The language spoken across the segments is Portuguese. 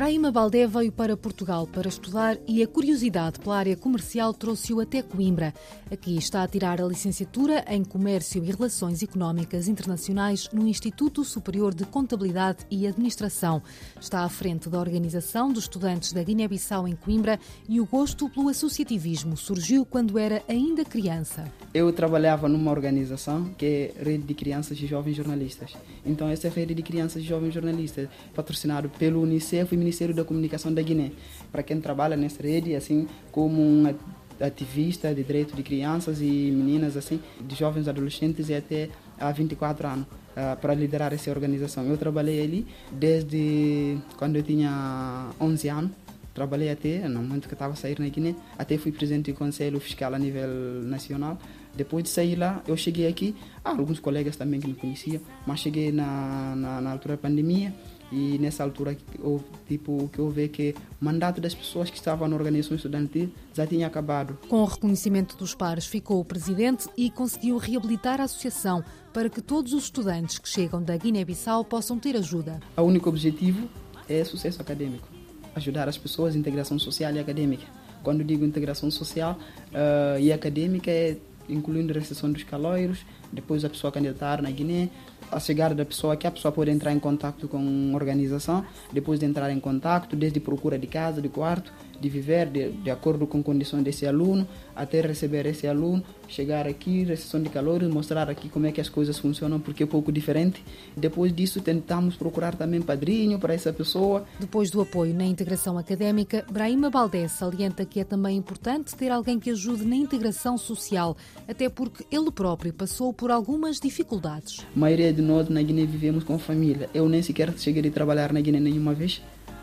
Brahima Baldé veio para Portugal para estudar e a curiosidade pela área comercial trouxe-o até Coimbra. Aqui está a tirar a licenciatura em Comércio e Relações Económicas Internacionais no Instituto Superior de Contabilidade e Administração. Está à frente da organização dos estudantes da Guiné-Bissau em Coimbra e o gosto pelo associativismo surgiu quando era ainda criança. Eu trabalhava numa organização que é Rede de Crianças e Jovens Jornalistas. Então, essa Rede de Crianças e Jovens Jornalistas, patrocinado pelo Unicef e Ministério da Comunicação da Guiné. Para quem trabalha nessa rede, assim como um ativista de direito de crianças e meninas, assim, de jovens adolescentes e até há 24 anos, uh, para liderar essa organização. Eu trabalhei ali desde quando eu tinha 11 anos. Trabalhei até, no momento que estava a sair na Guiné, até fui presidente do Conselho Fiscal a nível nacional. Depois de sair lá, eu cheguei aqui, há alguns colegas também que me conheciam, mas cheguei na, na, na altura da pandemia e nessa altura houve, tipo, que eu vi que o mandato das pessoas que estavam na organização estudantil já tinha acabado. Com o reconhecimento dos pares, ficou o presidente e conseguiu reabilitar a associação para que todos os estudantes que chegam da Guiné-Bissau possam ter ajuda. O único objetivo é sucesso acadêmico, ajudar as pessoas, integração social e acadêmica. Quando digo integração social uh, e acadêmica é incluindo a recepção dos caloiros, depois a pessoa candidatar na Guiné, a chegada da pessoa que a pessoa pode entrar em contato com uma organização, depois de entrar em contato, desde procura de casa, de quarto, de viver de, de acordo com condições desse aluno, até receber esse aluno, chegar aqui, recepção de calores, mostrar aqui como é que as coisas funcionam, porque é um pouco diferente. Depois disso, tentamos procurar também padrinho para essa pessoa. Depois do apoio na integração académica, Brahima Baldés salienta que é também importante ter alguém que ajude na integração social, até porque ele próprio passou por algumas dificuldades. A maioria de nós na Guiné vivemos com família. Eu nem sequer cheguei a trabalhar na Guiné nenhuma vez.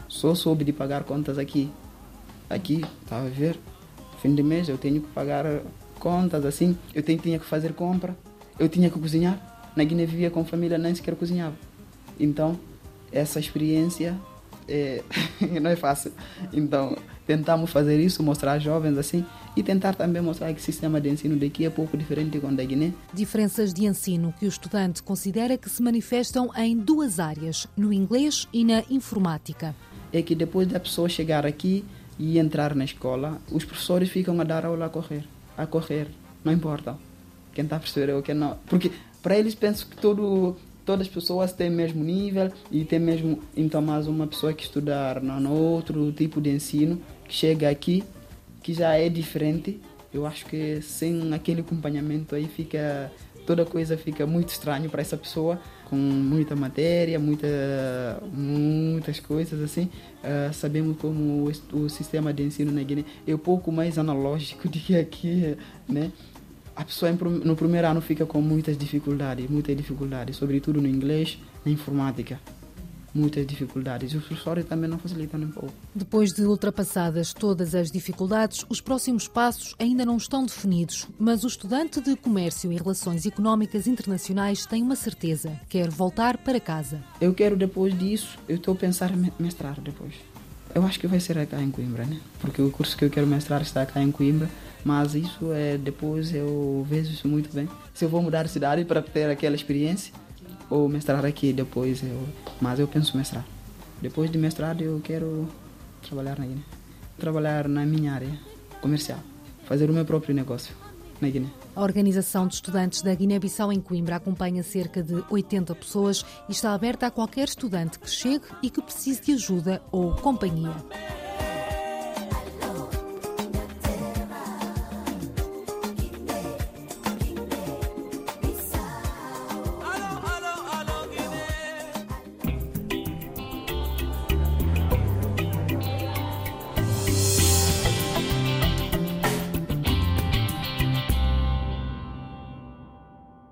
Só soube de pagar contas aqui aqui, estava a ver, fim de mês eu tenho que pagar contas, assim, eu tenho, tinha que fazer compra, eu tinha que cozinhar. Na Guiné vivia com família, nem sequer cozinhava. Então, essa experiência é, não é fácil. Então, tentamos fazer isso, mostrar aos jovens assim e tentar também mostrar que o sistema de ensino daqui é pouco diferente com o da Guiné. Diferenças de ensino que o estudante considera que se manifestam em duas áreas, no inglês e na informática. É que depois da pessoa chegar aqui, e entrar na escola, os professores ficam a dar aula a correr, a correr, não importa. Quem está a perceber ou quem não. Porque para eles penso que todo, todas as pessoas têm o mesmo nível e tem mesmo. Então, mais uma pessoa que estudar no outro tipo de ensino, que chega aqui, que já é diferente, eu acho que sem aquele acompanhamento aí fica toda coisa fica muito estranho para essa pessoa, com muita matéria, muita, muitas coisas assim. Uh, sabemos como o, o, sistema de ensino na Guiné é um pouco mais analógico do que aqui, né? A pessoa no primeiro ano fica com muitas dificuldades, muitas dificuldades, sobretudo no inglês, na informática muitas dificuldades. Os professores também não facilitam um pouco. Depois de ultrapassadas todas as dificuldades, os próximos passos ainda não estão definidos, mas o estudante de Comércio e Relações Económicas Internacionais tem uma certeza: quer voltar para casa. Eu quero, depois disso, eu estou a pensar em mestrar depois. Eu acho que vai ser cá em Coimbra, né? Porque o curso que eu quero mestrar está cá em Coimbra, mas isso é depois eu vejo isso muito bem. Se eu vou mudar de cidade para ter aquela experiência, ou mestrar aqui depois, eu, mas eu penso mestrar. Depois de mestrado eu quero trabalhar na Guiné. Trabalhar na minha área comercial, fazer o meu próprio negócio na Guiné. A Organização de Estudantes da Guiné-Bissau em Coimbra acompanha cerca de 80 pessoas e está aberta a qualquer estudante que chegue e que precise de ajuda ou companhia.